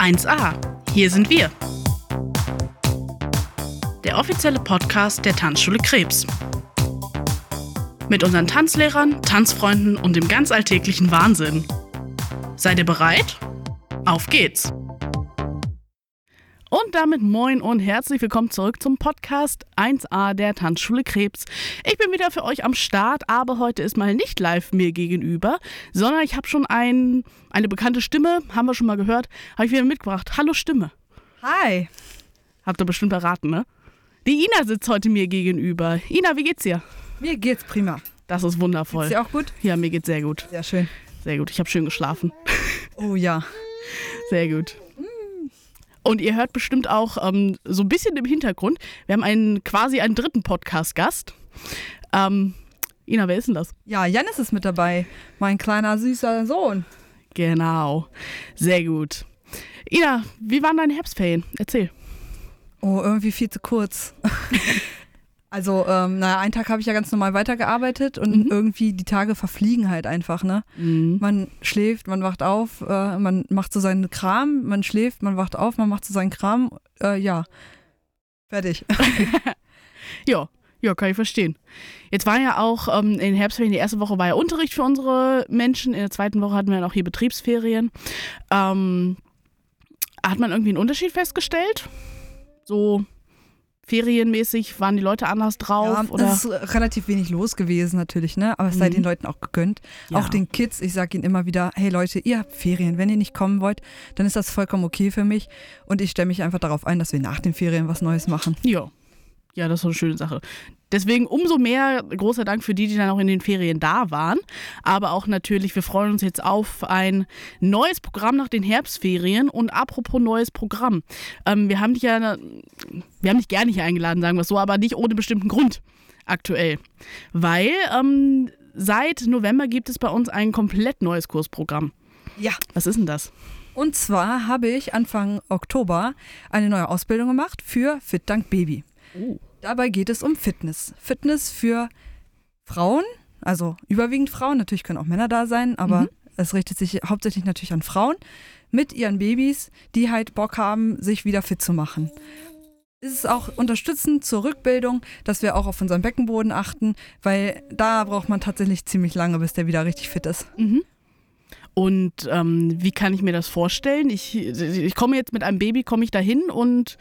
1a. Hier sind wir. Der offizielle Podcast der Tanzschule Krebs. Mit unseren Tanzlehrern, Tanzfreunden und dem ganz alltäglichen Wahnsinn. Seid ihr bereit? Auf geht's! Und damit moin und herzlich willkommen zurück zum Podcast 1a der Tanzschule Krebs. Ich bin wieder für euch am Start, aber heute ist mal nicht live mir gegenüber, sondern ich habe schon ein, eine bekannte Stimme, haben wir schon mal gehört, habe ich wieder mitgebracht. Hallo Stimme. Hi. Habt ihr bestimmt erraten, ne? Die Ina sitzt heute mir gegenüber. Ina, wie geht's dir? Mir geht's prima. Das ist wundervoll. Geht's dir auch gut? Ja, mir geht's sehr gut. Sehr schön. Sehr gut. Ich habe schön geschlafen. Oh ja. Sehr gut. Und ihr hört bestimmt auch ähm, so ein bisschen im Hintergrund, wir haben einen quasi einen dritten Podcast-Gast. Ähm, Ina, wer ist denn das? Ja, Janis ist mit dabei. Mein kleiner süßer Sohn. Genau. Sehr gut. Ina, wie waren deine Herbstferien? Erzähl. Oh, irgendwie viel zu kurz. also, ähm, naja, einen Tag habe ich ja ganz normal weitergearbeitet und Mhm. irgendwie die Tage verfliegen halt einfach, ne? Mhm. Man schläft, man wacht auf, äh, man macht so seinen Kram, man schläft, man wacht auf, man macht so seinen Kram. Äh, ja. Fertig. Ja, ja, kann ich verstehen. Jetzt war ja auch ähm, in den Herbstferien, die erste Woche war ja Unterricht für unsere Menschen, in der zweiten Woche hatten wir dann auch hier Betriebsferien. Ähm, hat man irgendwie einen Unterschied festgestellt? So ferienmäßig waren die Leute anders drauf? Ja, oder? es ist relativ wenig los gewesen natürlich, ne? Aber es sei Mhm. den Leuten auch gegönnt. Ja. Auch den Kids, ich sage ihnen immer wieder, hey Leute, ihr habt Ferien. Wenn ihr nicht kommen wollt, dann ist das vollkommen okay für mich. Und ich stelle mich einfach darauf ein, dass wir nach den Ferien was Neues machen. Ja. Ja, das ist eine schöne Sache. Deswegen umso mehr großer Dank für die, die dann auch in den Ferien da waren. Aber auch natürlich, wir freuen uns jetzt auf ein neues Programm nach den Herbstferien. Und apropos neues Programm. Ähm, wir haben dich ja, wir haben dich gerne hier eingeladen, sagen wir es so, aber nicht ohne bestimmten Grund aktuell. Weil ähm, seit November gibt es bei uns ein komplett neues Kursprogramm. Ja. Was ist denn das? Und zwar habe ich Anfang Oktober eine neue Ausbildung gemacht für Fit Dank Baby. Oh. Dabei geht es um Fitness. Fitness für Frauen, also überwiegend Frauen, natürlich können auch Männer da sein, aber Mhm. es richtet sich hauptsächlich natürlich an Frauen mit ihren Babys, die halt Bock haben, sich wieder fit zu machen. Es ist auch unterstützend zur Rückbildung, dass wir auch auf unseren Beckenboden achten, weil da braucht man tatsächlich ziemlich lange, bis der wieder richtig fit ist. Mhm. Und ähm, wie kann ich mir das vorstellen? Ich, ich komme jetzt mit einem Baby, komme ich da hin und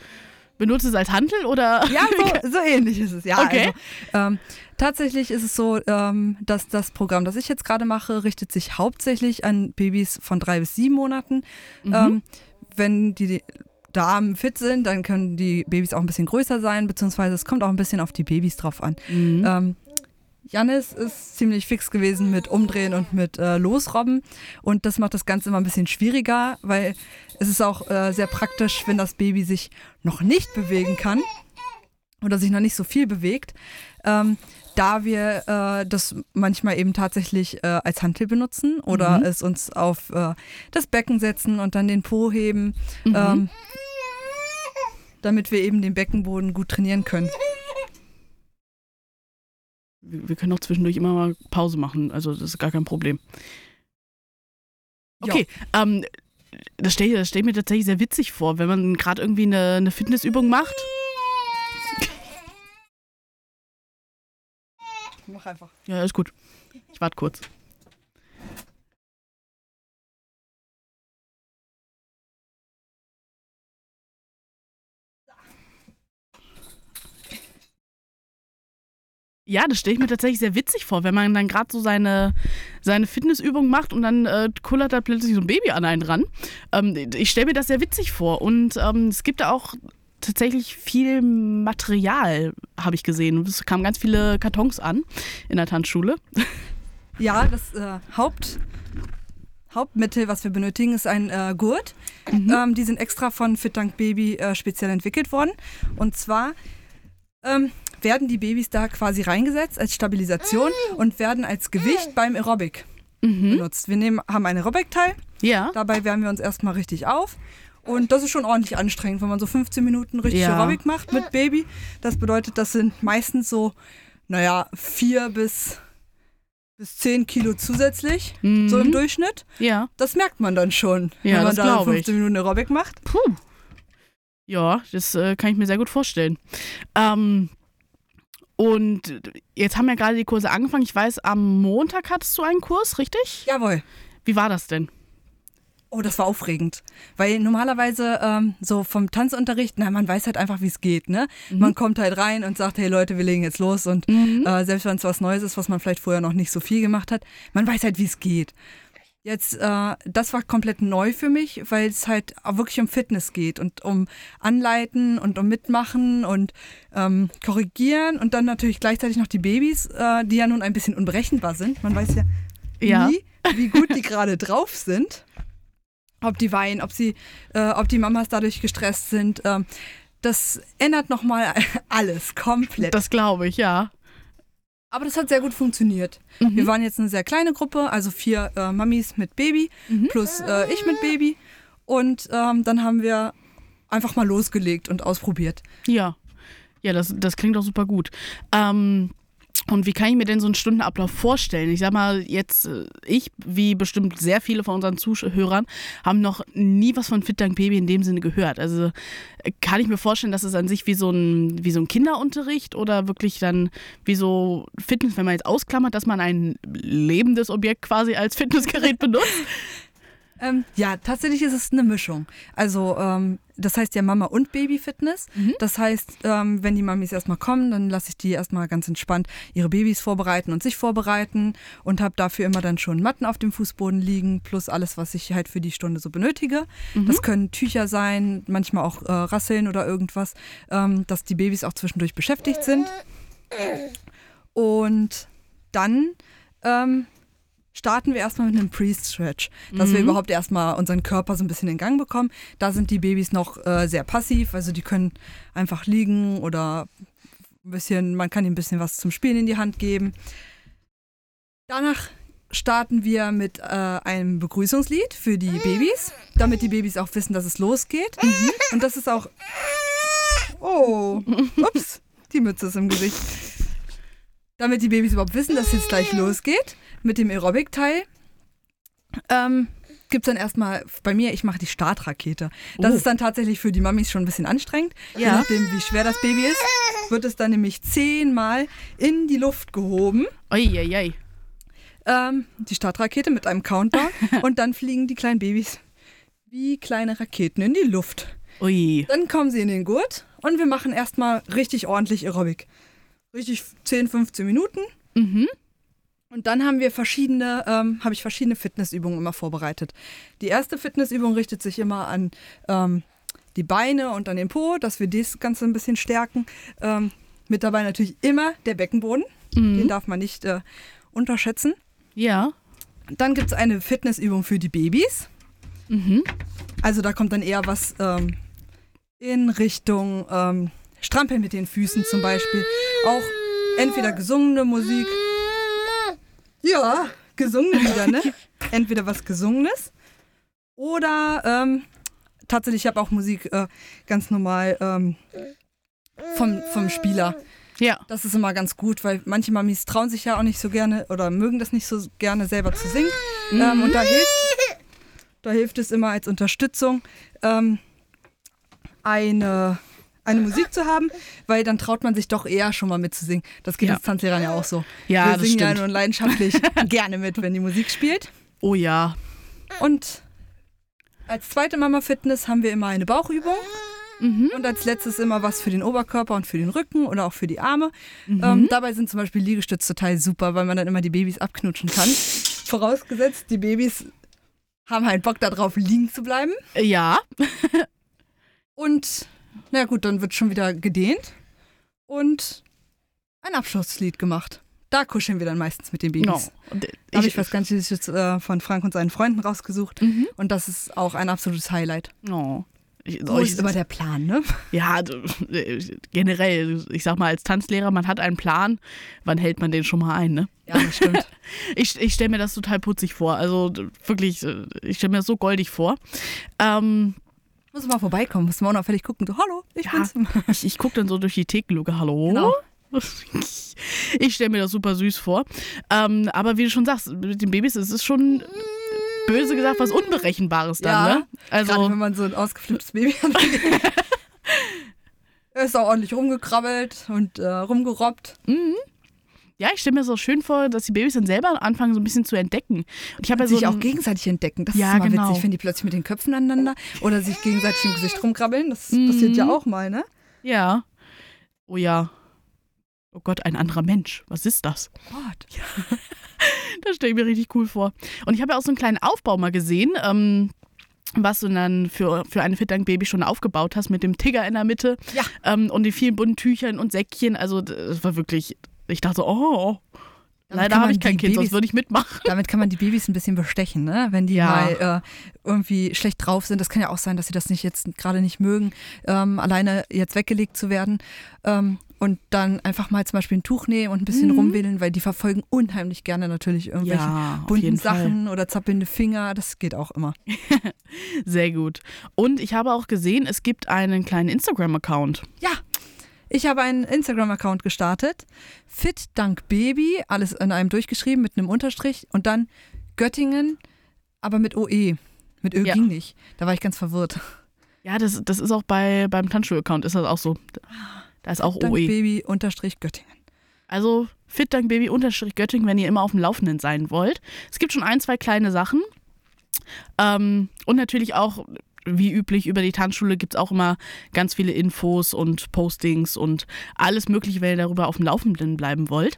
benutze es als Handel oder? Ja, so, so ähnlich ist es. Ja, Okay. also, ähm, tatsächlich ist es so, ähm, dass das Programm, das ich jetzt gerade mache, richtet sich hauptsächlich an Babys von drei bis sieben Monaten. Mhm. Ähm, wenn die Damen fit sind, dann können die Babys auch ein bisschen größer sein, beziehungsweise es kommt auch ein bisschen auf die Babys drauf an. Mhm. Ähm, Janis ist ziemlich fix gewesen mit Umdrehen und mit äh, Losrobben. Und das macht das Ganze immer ein bisschen schwieriger, weil es ist auch äh, sehr praktisch, wenn das Baby sich noch nicht bewegen kann oder sich noch nicht so viel bewegt. Ähm, da wir äh, das manchmal eben tatsächlich äh, als Hantel benutzen oder Mhm. es uns auf äh, das Becken setzen und dann den Po heben, Mhm. ähm, damit wir eben den Beckenboden gut trainieren können. Wir wir können auch zwischendurch immer mal Pause machen, also das ist gar kein Problem. Ja. Okay, ähm, das stelle das stell ich mir tatsächlich sehr witzig vor, wenn man gerade irgendwie eine, eine Fitnessübung macht. Mach einfach. Ja, ist gut. Ich warte kurz. Ja, das stelle ich mir tatsächlich sehr witzig vor, wenn man dann gerade so seine, seine Fitnessübung macht und dann äh, kullert da plötzlich so ein Baby an einen ran. Ähm, ich stelle mir das sehr witzig vor. Und ähm, es gibt da auch tatsächlich viel Material, habe ich gesehen. Es kamen ganz viele Kartons an in der Tanzschule. Ja, das äh, Haupt, Hauptmittel, was wir benötigen, ist ein äh, Gurt. Mhm. Ähm, die sind extra von Fit Dank Baby äh, speziell entwickelt worden. Und zwar ähm, werden die Babys da quasi reingesetzt als Stabilisation und werden als Gewicht beim Aerobic Mhm. benutzt. Wir nehmen, haben ein Aerobic-Teil, Ja. dabei wärmen wir uns erstmal richtig auf. Und das ist schon ordentlich anstrengend, wenn man so 15 Minuten richtig Ja. Aerobic macht mit Baby. Das bedeutet, das sind meistens so, naja, vier bis bis 10 Kilo zusätzlich, Mhm. so im Durchschnitt. Ja. Das merkt man dann schon, Ja, wenn man da glaub ich. 15 Minuten Aerobic macht. Puh. Ja, das äh, kann ich mir sehr gut vorstellen. Ähm, und jetzt haben ja gerade die Kurse angefangen. Ich weiß, am Montag hattest du einen Kurs, richtig? Jawohl. Wie war das denn? Oh, das war aufregend. Weil normalerweise ähm, so vom Tanzunterricht, na, man weiß halt einfach, wie es geht, ne? Man kommt halt rein und sagt, hey Leute, wir legen jetzt los und äh, selbst wenn es was Neues ist, was man vielleicht vorher noch nicht so viel gemacht hat, man weiß halt, wie es geht. Jetzt, äh, das war komplett neu für mich, weil es halt auch wirklich um Fitness geht und um Anleiten und um Mitmachen und ähm, Korrigieren und dann natürlich gleichzeitig noch die Babys, äh, die ja nun ein bisschen unberechenbar sind. Man weiß ja Ja. nie, wie gut die gerade drauf sind. Ob die weinen, ob, sie, äh, ob die Mamas dadurch gestresst sind. Ähm, das ändert nochmal alles komplett. Das glaube ich, ja. Aber das hat sehr gut funktioniert. Wir waren jetzt eine sehr kleine Gruppe, also vier äh, Mamis mit Baby plus äh, ich mit Baby. Und ähm, dann haben wir einfach mal losgelegt und ausprobiert. Ja. Ja, das, das klingt doch super gut. Ähm, und wie kann ich mir denn so einen Stundenablauf vorstellen? Ich sag mal, jetzt, äh, ich, wie bestimmt sehr viele von unseren Zuhörern, haben noch nie was von Fit Dank Baby in dem Sinne gehört. Also äh, kann ich mir vorstellen, dass es an sich wie so ein, wie so ein Kinderunterricht oder wirklich dann wie so Fitness, wenn man jetzt ausklammert, dass man ein lebendes Objekt quasi als Fitnessgerät benutzt? Ähm, ja, tatsächlich ist es eine Mischung. Also ähm, das heißt ja Mama und Baby-Fitness. Das heißt, ähm, wenn die Mamis erstmal kommen, dann lasse ich die erstmal ganz entspannt ihre Babys vorbereiten und sich vorbereiten und habe dafür immer dann schon Matten auf dem Fußboden liegen, plus alles, was ich halt für die Stunde so benötige. Das können Tücher sein, manchmal auch äh, Rasseln oder irgendwas, ähm, dass die Babys auch zwischendurch beschäftigt sind. Und dann ähm, starten wir erstmal mit einem Pre-Stretch, dass wir überhaupt erstmal unseren Körper so ein bisschen in Gang bekommen. Da sind die Babys noch äh, sehr passiv, also die können einfach liegen oder ein bisschen, man kann ihnen ein bisschen was zum Spielen in die Hand geben. Danach starten wir mit äh, einem Begrüßungslied für die Babys, damit die Babys auch wissen, dass es losgeht. Und das ist auch. Oh, ups, die Mütze ist im Gesicht. Damit die Babys überhaupt wissen, dass es jetzt gleich losgeht mit dem Aerobic-Teil. Ähm, Gibt es dann erstmal bei mir, ich mache die Startrakete. Das Oh. ist dann tatsächlich für die Mamis schon ein bisschen anstrengend. Je Ja. nachdem, wie schwer das Baby ist, wird es dann nämlich zehnmal in die Luft gehoben. Eieiei. Ähm, die Startrakete mit einem Countdown. und dann fliegen die kleinen Babys wie kleine Raketen in die Luft. Ui. Dann kommen sie in den Gurt und wir machen erstmal richtig ordentlich Aerobic. Richtig 10, 15 Minuten. Mhm. Und dann haben wir verschiedene, ähm, habe ich verschiedene Fitnessübungen immer vorbereitet. Die erste Fitnessübung richtet sich immer an ähm, die Beine und an den Po, dass wir das Ganze ein bisschen stärken. Ähm, mit dabei natürlich immer der Beckenboden. Den darf man nicht äh, unterschätzen. Ja. Dann gibt es eine Fitnessübung für die Babys. Mhm. Also da kommt dann eher was ähm, in Richtung ähm, Strampeln mit den Füßen zum Beispiel. Auch entweder gesungene Musik. Ja, gesungene Lieder, ne? Entweder was Gesungenes oder ähm, tatsächlich, ich habe auch Musik äh, ganz normal ähm, vom, vom Spieler. Ja. Das ist immer ganz gut, weil manche Mamis trauen sich ja auch nicht so gerne oder mögen das nicht so gerne selber zu singen. Ähm, und da hilft, da hilft es immer als Unterstützung, ähm, eine, eine Musik zu haben, weil dann traut man sich doch eher schon mal mitzusingen. Das geht Ja. uns Tanzlehrern ja auch so. Ja, Wir das singen ja stimmt. nun leidenschaftlich gerne mit, wenn die Musik spielt. Oh ja. Und als zweite Mama Fitness haben wir immer eine Bauchübung. Mhm. Und als letztes immer was für den Oberkörper und für den Rücken oder auch für die Arme. Mhm. Ähm, dabei sind zum Beispiel Liegestütze total super, weil man dann immer die Babys abknutschen kann. Vorausgesetzt, die Babys haben halt Bock darauf, liegen zu bleiben. Ja. Und na gut, dann wird schon wieder gedehnt und ein Abschlusslied gemacht. Da kuscheln wir dann meistens mit den Babys. No. Äh, Da habe ich was ganz Süßes äh, von Frank und seinen Freunden rausgesucht. Mhm. Und das ist auch ein absolutes Highlight. Ich, So ist immer der Plan, ne? ja, generell, ich sag mal, als Tanzlehrer, man hat einen Plan, wann hält man den schon mal ein, ne? Ja, das stimmt. Ich, ich stelle mir das total putzig vor. Also wirklich, äh, ich stelle mir das so goldig vor. Ähm, Muss mal vorbeikommen, muss mal unauffällig gucken. So, hallo, ich Ja. bin's. ich ich gucke dann so durch die Thekenluke, hallo? Genau. Ich stelle mir das super süß vor. Ähm, aber wie du schon sagst, mit den Babys ist es schon böse gesagt was Unberechenbares dann, Ja, ne? Also, Gerade wenn man so ein ausgeflipptes Baby hat. er ist auch ordentlich rumgekrabbelt und äh, rumgerobbt. Ja, ich stelle mir so schön vor, dass die Babys dann selber anfangen, so ein bisschen zu entdecken. Und ich habe ja so sich auch gegenseitig entdecken. Das Ja, ist immer genau. witzig, wenn die plötzlich mit den Köpfen aneinander oder sich gegenseitig im Gesicht rumkrabbeln. Das Mhm. passiert ja auch mal, ne? Ja. Oh ja. Oh Gott, ein anderer Mensch. Was ist das? Gott. Das stelle ich mir richtig cool vor. Und ich habe ja auch so einen kleinen Aufbau mal gesehen, ähm, was du dann für, für ein Fitdank-Baby schon aufgebaut hast mit dem Tigger in der Mitte Ja. ähm, und den vielen bunten Tüchern und Säckchen. Also das war wirklich, ich dachte so, oh, Damit leider habe ich kein Kind, sonst Babys- würde ich mitmachen. Damit kann man die Babys ein bisschen bestechen, ne? Wenn die Ja. mal äh, irgendwie schlecht drauf sind. Das kann ja auch sein, dass sie das nicht jetzt gerade nicht mögen, ähm, alleine jetzt weggelegt zu werden. Ähm, und dann einfach mal zum Beispiel ein Tuch nehmen und ein bisschen Mhm. rumwedeln, weil die verfolgen unheimlich gerne natürlich irgendwelche Ja, bunten jeden Fall. Sachen oder zappelnde Finger. Das geht auch immer. Sehr gut. Und ich habe auch gesehen, es gibt einen kleinen Instagram-Account. Ja, ich habe einen Instagram-Account gestartet. Fit Dank Baby, alles in einem durchgeschrieben mit einem Unterstrich und dann Göttingen, aber mit OE. Mit Ö Ja. ging nicht. Da war ich ganz verwirrt. Ja, das, das ist auch bei, beim Tanzschul-Account, ist das auch so. Da ist auch Dank OE. Baby unterstrich Göttingen. Also fitdankbaby unterstrich Göttingen, wenn ihr immer auf dem Laufenden sein wollt. Es gibt schon ein, zwei kleine Sachen. Ähm, und natürlich auch, wie üblich, über die Tanzschule gibt es auch immer ganz viele Infos und Postings und alles Mögliche, wenn ihr darüber auf dem Laufenden bleiben wollt.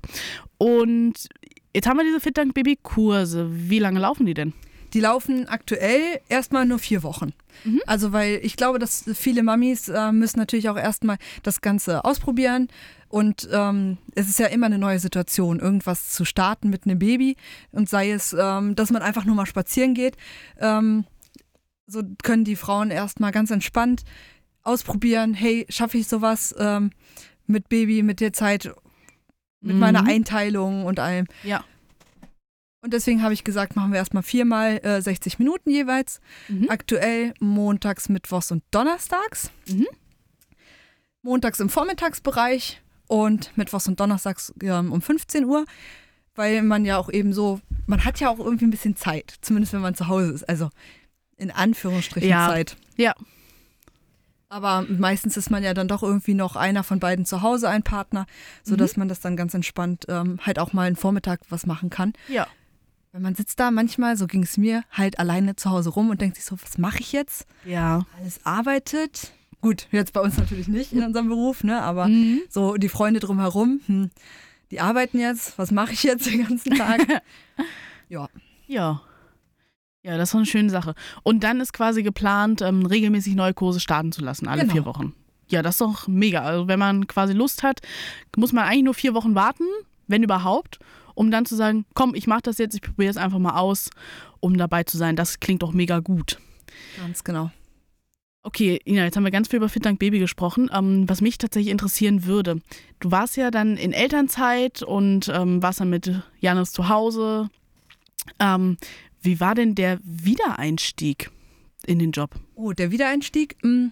Und jetzt haben wir diese Fitdank-Baby-Kurse. Wie lange laufen die denn? Die laufen aktuell erstmal nur vier Wochen. Mhm. Also, weil ich glaube, dass viele Mamis äh, müssen natürlich auch erstmal das Ganze ausprobieren. Und ähm, es ist ja immer eine neue Situation, irgendwas zu starten mit einem Baby. Und sei es, ähm, dass man einfach nur mal spazieren geht. Ähm, so können die Frauen erstmal ganz entspannt ausprobieren, hey, schaffe ich sowas ähm, mit Baby, mit der Zeit, mit Mhm. meiner Einteilung und allem. Ja. Und deswegen habe ich gesagt, machen wir erstmal viermal äh, 60 Minuten jeweils. Mhm. Aktuell montags, mittwochs und donnerstags. Mhm. Montags im Vormittagsbereich und mittwochs und donnerstags ähm, um 15 Uhr. Weil man ja auch eben so, man hat ja auch irgendwie ein bisschen Zeit, zumindest wenn man zu Hause ist. Also in Anführungsstrichen Ja. Zeit. Ja. Aber meistens ist man ja dann doch irgendwie noch einer von beiden zu Hause, ein Partner, sodass man das dann ganz entspannt ähm, halt auch mal einen Vormittag was machen kann. Ja. Weil man sitzt da manchmal, so ging es mir, halt alleine zu Hause rum und denkt sich so, was mache ich jetzt? Ja. Alles arbeitet. Gut, jetzt bei uns natürlich nicht in unserem Beruf, ne? Aber Mhm. so die Freunde drumherum, hm, die arbeiten jetzt, was mache ich jetzt den ganzen Tag? ja. Ja. Ja, das ist eine schöne Sache. Und dann ist quasi geplant, ähm, regelmäßig neue Kurse starten zu lassen, alle Genau. vier Wochen. Ja, das ist doch mega. Also wenn man quasi Lust hat, muss man eigentlich nur vier Wochen warten, wenn überhaupt, um dann zu sagen, komm, ich mache das jetzt, ich probiere es einfach mal aus, um dabei zu sein. Das klingt doch mega gut. Ganz genau. Okay, Ina, jetzt haben wir ganz viel über Fit Dank Baby gesprochen. Ähm, was mich tatsächlich interessieren würde, du warst ja dann in Elternzeit und ähm, warst dann mit Janis zu Hause. Ähm, wie war denn der Wiedereinstieg in den Job? Oh, der Wiedereinstieg, mh,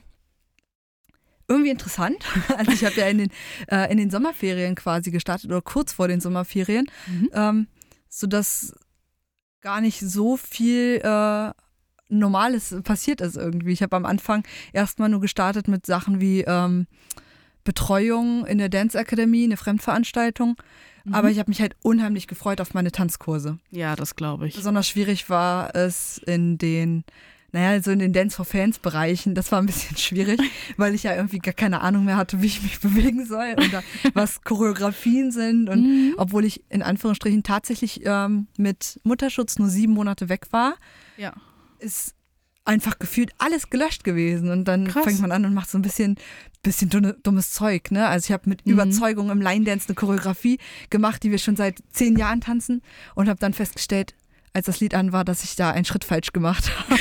irgendwie interessant. Also ich habe ja in den, äh, in den Sommerferien quasi gestartet oder kurz vor den Sommerferien, Mhm. ähm, sodass gar nicht so viel äh, Normales passiert ist irgendwie. Ich habe am Anfang erstmal nur gestartet mit Sachen wie ähm, Betreuung in der Dance Academy, eine Fremdveranstaltung. Aber ich habe mich halt unheimlich gefreut auf meine Tanzkurse. Ja, das glaube ich. Besonders schwierig war es in den, naja, so in den Dance for Fans Bereichen. Das war ein bisschen schwierig, weil ich ja irgendwie gar keine Ahnung mehr hatte, wie ich mich bewegen soll oder was Choreografien sind. Und Mhm. obwohl ich in Anführungsstrichen tatsächlich ähm, mit Mutterschutz nur sieben Monate weg war, Ja. ist einfach gefühlt alles gelöscht gewesen. Und dann Krass. fängt man an und macht so ein bisschen, bisschen dummes Zeug. Ne? Also ich habe mit Mhm. Überzeugung im Line Dance eine Choreografie gemacht, die wir schon seit zehn Jahren tanzen und habe dann festgestellt, als das Lied an war, dass ich da einen Schritt falsch gemacht habe.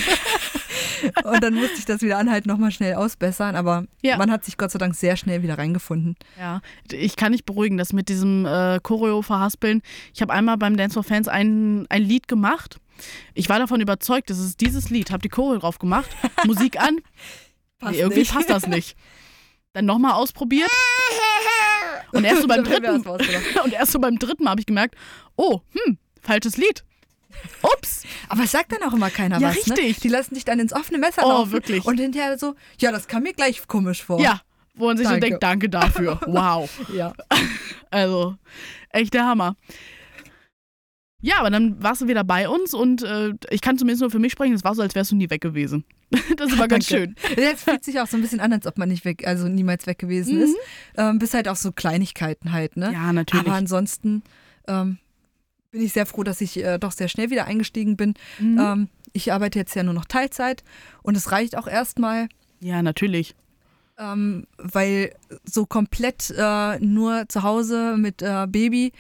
und dann musste ich das wieder anhalten, nochmal schnell ausbessern. Aber Ja. man hat sich Gott sei Dank sehr schnell wieder reingefunden. Ja, ich kann nicht beruhigen, das mit diesem äh, Choreo verhaspeln. Ich habe einmal beim Dance for Fans ein, ein Lied gemacht. Ich war davon überzeugt, das ist dieses Lied. Habe die Choreo drauf gemacht, Musik an. Passt nee, irgendwie nicht. passt das nicht. Dann nochmal ausprobiert. Und erst so beim dritten, und erst so beim dritten Mal habe ich gemerkt, oh, hm, falsches Lied. Ups. Aber es sagt dann auch immer keiner Ja, was. richtig. Ne? Die lassen dich dann ins offene Messer Oh, laufen. wirklich. Und hinterher so, ja, das kam mir gleich komisch vor. Ja, wo man sich so Danke. denkt, danke dafür. Wow. ja. Also, echt der Hammer. Ja, aber dann warst du wieder bei uns und äh, ich kann zumindest nur für mich sprechen, es war so, als wärst du nie weg gewesen. Das war ganz schön. Jetzt fühlt sich auch so ein bisschen an, als ob man nicht weg, also niemals weg gewesen Mhm. ist. Ähm, bis halt auch so Kleinigkeiten halt, ne? Ja, natürlich. Aber ansonsten ähm, bin ich sehr froh, dass ich äh, doch sehr schnell wieder eingestiegen bin. Mhm. Ähm, ich arbeite jetzt ja nur noch Teilzeit und es reicht auch erstmal, ja, natürlich. ähm, weil so komplett äh, nur zu Hause mit äh, Baby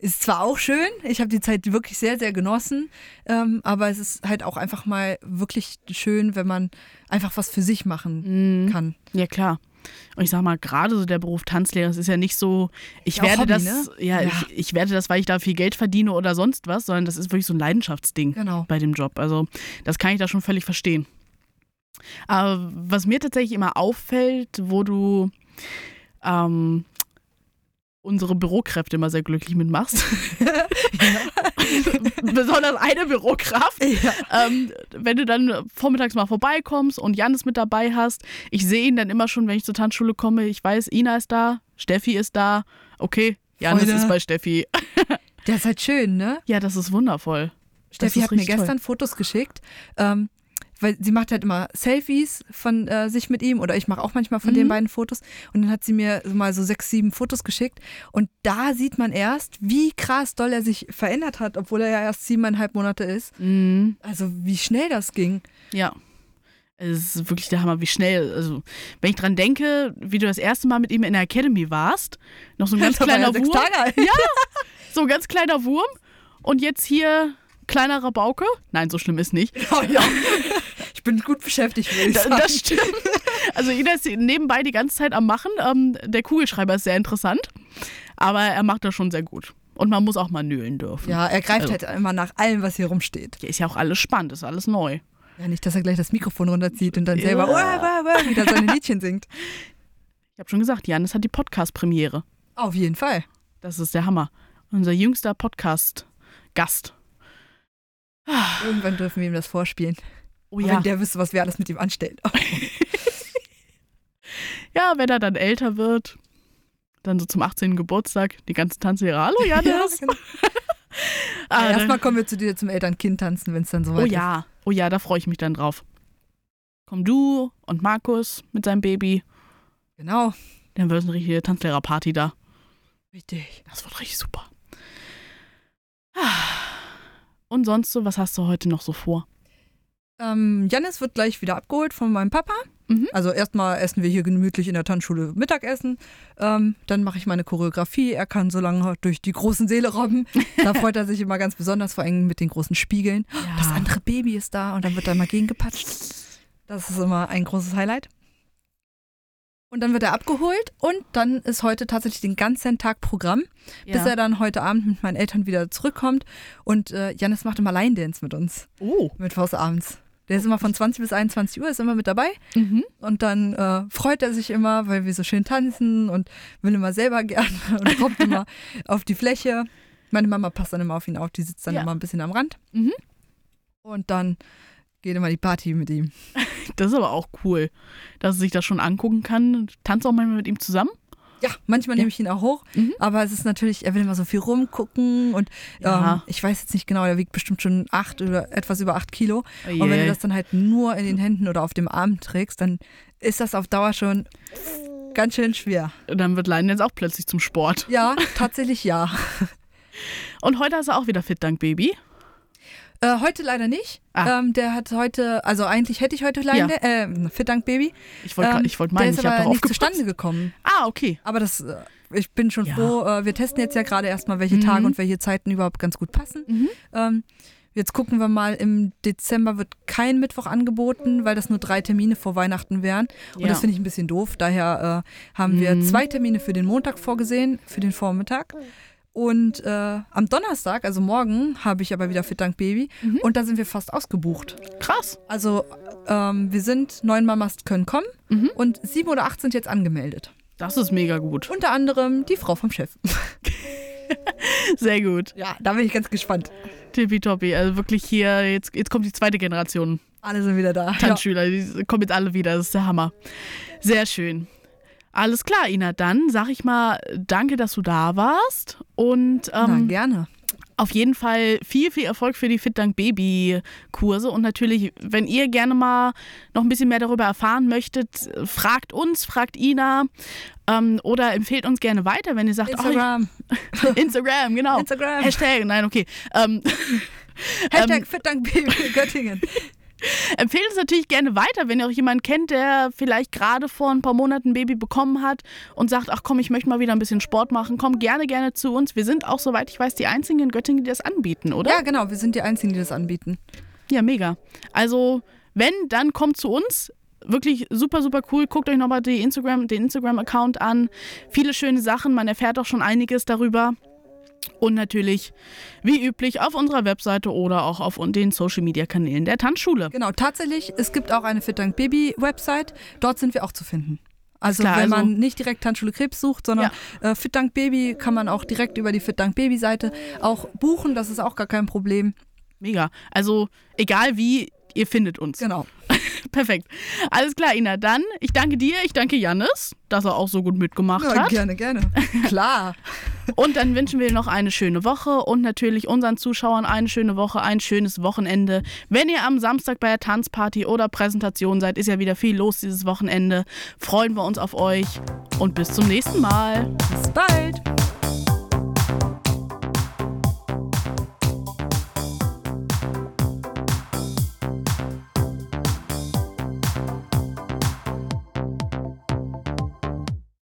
ist zwar auch schön, ich habe die Zeit wirklich sehr, sehr genossen, ähm, aber es ist halt auch einfach mal wirklich schön, wenn man einfach was für sich machen Mhm. kann. Ja, klar. Und ich sag mal, gerade so der Beruf Tanzlehrer, es ist ja nicht so, ich Ja, werde Hobby, das, ne? ja, Ja. Ich, ich werde das, weil ich da viel Geld verdiene oder sonst was, sondern das ist wirklich so ein Leidenschaftsding Genau. bei dem Job. Also, das kann ich da schon völlig verstehen. Aber was mir tatsächlich immer auffällt, wo du ähm, unsere Bürokräfte immer sehr glücklich mitmachst, besonders eine Bürokraft, Ja. ähm, wenn du dann vormittags mal vorbeikommst und Janis mit dabei hast, ich sehe ihn dann immer schon, wenn ich zur Tanzschule komme. Ich weiß, Ina ist da, Steffi ist da. Okay, Janis Freude. ist bei Steffi. Der ist halt schön, ne? Ja, das ist wundervoll. Steffi hat mir gestern Fotos geschickt, ähm, weil sie macht halt immer Selfies von äh, sich mit ihm oder ich mache auch manchmal von Mhm. den beiden Fotos und dann hat sie mir mal so sechs, sieben Fotos geschickt und da sieht man erst, wie krass doll er sich verändert hat, obwohl er ja erst siebeneinhalb Monate ist. Mhm. Also wie schnell das ging. Ja. Es ist wirklich der Hammer, wie schnell. Also, wenn ich dran denke, wie du das erste Mal mit ihm in der Academy warst, noch so ein ganz er kleiner sechs Wurm. Alt. So ein ganz kleiner Wurm. Und jetzt hier kleiner Rabauke. Nein, so schlimm ist nicht. Oh, ja. Ich bin gut beschäftigt, würde ich sagen. Das stimmt. Also Ina ist nebenbei die ganze Zeit am Machen. Ähm, der Kugelschreiber ist sehr interessant, aber er macht das schon sehr gut. Und man muss auch mal nölen dürfen. Ja, er greift Also. halt immer nach allem, was hier rumsteht. Hier ist ja auch alles spannend, ist alles neu. Ja, nicht, dass er gleich das Mikrofon runterzieht und dann selber Ja. "Uah, uah, uah", wieder seine Liedchen singt. Ich habe schon gesagt, Janis hat die Podcast-Premiere. Auf jeden Fall. Das ist der Hammer. Unser jüngster Podcast-Gast. Irgendwann dürfen wir ihm das vorspielen. Oh ja. Wenn der wüsste, was wir alles mit ihm anstellen. ja, wenn er dann älter wird, dann so zum 18. Geburtstag, die ganzen Tanzlehrer. Hallo Janis. genau. Ah, Ja, Erstmal kommen wir zu dir zum Eltern-Kind tanzen, wenn es dann soweit Oh ja, oh ja, da freue ich mich dann drauf. Komm du und Markus mit seinem Baby. ist. Genau. Dann wird eine richtige Tanzlehrerparty da. Richtig. Das wird richtig super. Und sonst so, was hast du heute noch so vor? Ähm, Janis wird gleich wieder abgeholt von meinem Papa. Mhm. Also erstmal essen wir hier gemütlich in der Tanzschule Mittagessen. Ähm, dann mache ich meine Choreografie. Er kann so lange durch die großen Seele robben. Da freut er sich immer ganz besonders, vor allem mit den großen Spiegeln. Das andere Baby ist da und dann wird da mal gegengepatscht. Das ist immer ein großes Highlight. Und dann wird er abgeholt und dann ist heute tatsächlich den ganzen Tag Programm, ja. bis er dann heute Abend mit meinen Eltern wieder zurückkommt. Und äh, Janis macht immer Line-Dance mit uns, Oh. mittwochs abends. Der ist immer von 20 bis 21 Uhr, ist immer mit dabei. Mhm. Und dann äh, freut er sich immer, weil wir so schön tanzen und will immer selber gerne und kommt immer auf die Fläche. Meine Mama passt dann immer auf ihn auf, die sitzt dann Ja. immer ein bisschen am Rand. Mhm. Und dann geht immer die Party mit ihm. Das ist aber auch cool, dass er sich das schon angucken kann. Tanzt auch manchmal mit ihm zusammen? Ja, manchmal Ja. nehme ich ihn auch hoch, Mhm. aber es ist natürlich, er will immer so viel rumgucken und ähm, ich weiß jetzt nicht genau, er wiegt bestimmt schon acht oder etwas über acht Kilo. Oh Und wenn du das dann halt nur in den Händen oder auf dem Arm trägst, dann ist das auf Dauer schon ganz schön schwer. Dann wird Leiden jetzt auch plötzlich zum Sport. Ja, tatsächlich ja. Und heute ist er auch wieder fit, dank Baby. Äh, heute leider nicht. Ah. Ähm, der hat heute, also eigentlich hätte ich heute leider, äh, Fit Dank Baby. Ich wollte Ähm, wollt der meinen, ist ich habe aber nicht zustande gekommen. Ah, okay. Aber das, äh, ich bin schon Ja. froh. Äh, wir testen jetzt ja gerade erstmal, welche Mhm. Tage und welche Zeiten überhaupt ganz gut passen. Mhm. Ähm, jetzt gucken wir mal, im Dezember wird kein Mittwoch angeboten, weil das nur drei Termine vor Weihnachten wären. Und Ja. das finde ich ein bisschen doof. Daher äh, haben wir Mhm. zwei Termine für den Montag vorgesehen, für den Vormittag. Und äh, am Donnerstag, also morgen, habe ich aber wieder Fit Dank Baby. Mhm. Und da sind wir fast ausgebucht. Krass. Also ähm, wir sind, neun Mamas können kommen Mhm. und sieben oder acht sind jetzt angemeldet. Das ist mega gut. Unter anderem die Frau vom Chef. Sehr gut. Ja, da bin ich ganz gespannt. Tippitoppi. Also wirklich hier, jetzt, jetzt kommt die zweite Generation Alle sind wieder da. Ja. Tanzschüler. Die kommen jetzt alle wieder. Das ist der Hammer. Sehr schön. Alles klar, Ina. Dann sag ich mal, danke, dass du da warst. Und Na, ähm, gerne. auf jeden Fall viel, viel Erfolg für die Fit Dank Baby Kurse. Und natürlich, wenn ihr gerne mal noch ein bisschen mehr darüber erfahren möchtet, fragt uns, fragt Ina ähm, oder empfehlt uns gerne weiter, wenn ihr sagt, Instagram. Oh, ich, Instagram, genau. Instagram. Hashtag, nein, okay. Ähm, Hashtag FitDankBaby Göttingen. Empfehlt uns natürlich gerne weiter, wenn ihr auch jemanden kennt, der vielleicht gerade vor ein paar Monaten ein Baby bekommen hat und sagt, ach komm, ich möchte mal wieder ein bisschen Sport machen. Komm gerne, gerne zu uns. Wir sind auch, soweit ich weiß, die einzigen in Göttingen, die das anbieten, oder? Ja, genau. Wir sind die Einzigen, die das anbieten. Ja, mega. Also, wenn, dann kommt zu uns. Wirklich super, super cool. Guckt euch nochmal die Instagram, den Instagram-Account an. Viele schöne Sachen. Man erfährt auch schon einiges darüber. Und natürlich, wie üblich, auf unserer Webseite oder auch auf den Social-Media-Kanälen der Tanzschule. Genau, tatsächlich, es gibt auch eine Fit Dank Baby Website. Dort sind wir auch zu finden. Also Klar, wenn also- man nicht direkt Tanzschule Krebs sucht, sondern äh, Fit Dank Baby kann man auch direkt über die Fit Dank Baby Seite auch buchen. Das ist auch gar kein Problem. Mega. Also, egal wie, ihr findet uns. Genau. Perfekt. Alles klar, Ina. Dann, ich danke dir, ich danke Jannis, dass er auch so gut mitgemacht Ja, hat. gerne, gerne. Klar. Und dann wünschen wir noch eine schöne Woche und natürlich unseren Zuschauern eine schöne Woche, ein schönes Wochenende. Wenn ihr am Samstag bei der Tanzparty oder Präsentation seid, ist ja wieder viel los dieses Wochenende. Freuen wir uns auf euch und bis zum nächsten Mal. Bis bald.